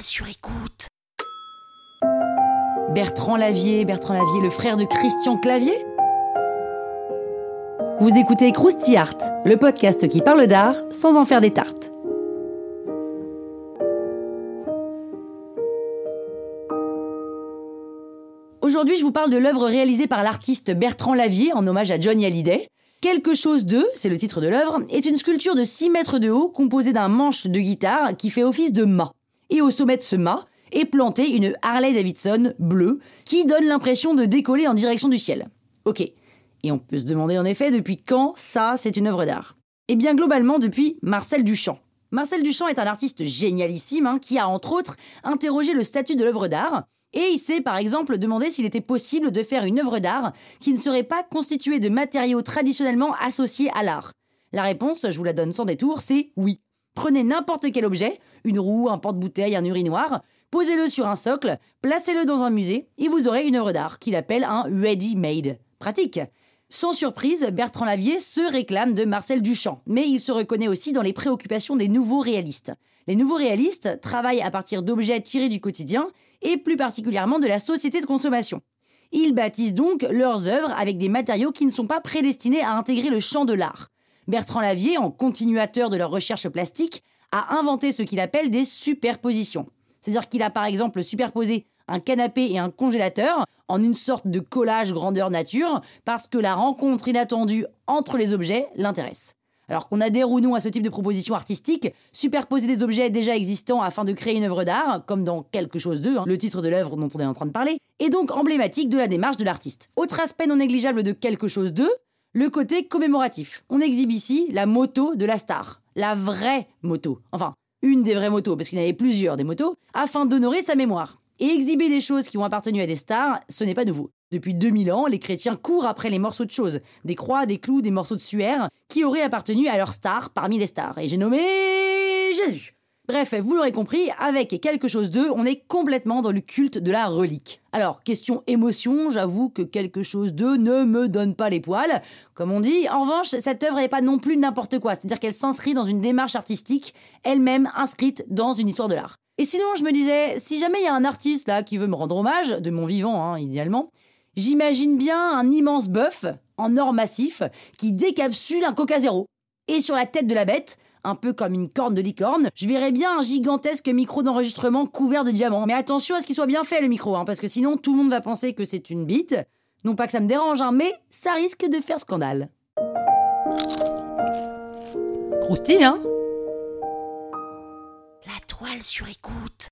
Sur écoute. Bertrand Lavier, Bertrand Lavier, le frère de Christian Clavier Vous écoutez Krusty Art, le podcast qui parle d'art sans en faire des tartes. Aujourd'hui, je vous parle de l'œuvre réalisée par l'artiste Bertrand Lavier en hommage à Johnny Hallyday. Quelque chose de, c'est le titre de l'œuvre, est une sculpture de 6 mètres de haut composée d'un manche de guitare qui fait office de mât. Et au sommet de ce mât est plantée une Harley Davidson bleue qui donne l'impression de décoller en direction du ciel. Ok. Et on peut se demander en effet depuis quand ça, c'est une œuvre d'art? Eh bien globalement depuis Marcel Duchamp. Marcel Duchamp est un artiste génialissime hein, qui a entre autres interrogé le statut de l'œuvre d'art et il s'est par exemple demandé s'il était possible de faire une œuvre d'art qui ne serait pas constituée de matériaux traditionnellement associés à l'art. La réponse, je vous la donne sans détour, c'est oui. Prenez n'importe quel objet, une roue, un porte-bouteille, un urinoir, posez-le sur un socle, placez-le dans un musée et vous aurez une œuvre d'art qu'il appelle un ready-made. Pratique. Sans surprise, Bertrand Lavier se réclame de Marcel Duchamp, mais il se reconnaît aussi dans les préoccupations des nouveaux réalistes. Les nouveaux réalistes travaillent à partir d'objets tirés du quotidien et plus particulièrement de la société de consommation. Ils bâtissent donc leurs œuvres avec des matériaux qui ne sont pas prédestinés à intégrer le champ de l'art. Bertrand Lavier, en continuateur de leur recherche plastique, a inventé ce qu'il appelle des superpositions. C'est-à-dire qu'il a par exemple superposé un canapé et un congélateur en une sorte de collage grandeur nature parce que la rencontre inattendue entre les objets l'intéresse. Alors qu'on adhère ou non à ce type de proposition artistique, superposer des objets déjà existants afin de créer une œuvre d'art, comme dans Quelque chose d'eux, hein, le titre de l'œuvre dont on est en train de parler, est donc emblématique de la démarche de l'artiste. Autre aspect non négligeable de Quelque chose d'eux, le côté commémoratif. On exhibe ici la moto de la star, la vraie moto. Enfin, une des vraies motos, parce qu'il y en avait plusieurs des motos, afin d'honorer sa mémoire. Et exhiber des choses qui ont appartenu à des stars, ce n'est pas nouveau. Depuis 2000 ans, les chrétiens courent après les morceaux de choses, des croix, des clous, des morceaux de suaire, qui auraient appartenu à leurs stars parmi les stars. Et j'ai nommé Jésus. Bref, vous l'aurez compris, avec quelque chose d'eux, on est complètement dans le culte de la relique. Alors, question émotion, j'avoue que quelque chose d'eux ne me donne pas les poils, comme on dit. En revanche, cette œuvre n'est pas non plus n'importe quoi, c'est-à-dire qu'elle s'inscrit dans une démarche artistique, elle-même inscrite dans une histoire de l'art. Et sinon, je me disais, si jamais il y a un artiste là qui veut me rendre hommage, de mon vivant, hein, idéalement, j'imagine bien un immense bœuf en or massif qui décapsule un coca zéro. Et sur la tête de la bête, un peu comme une corne de licorne, je verrais bien un gigantesque micro d'enregistrement couvert de diamants. Mais attention à ce qu'il soit bien fait le micro, hein, parce que sinon tout le monde va penser que c'est une bite. Non pas que ça me dérange, hein, mais ça risque de faire scandale. Croustille, hein? La toile sur écoute.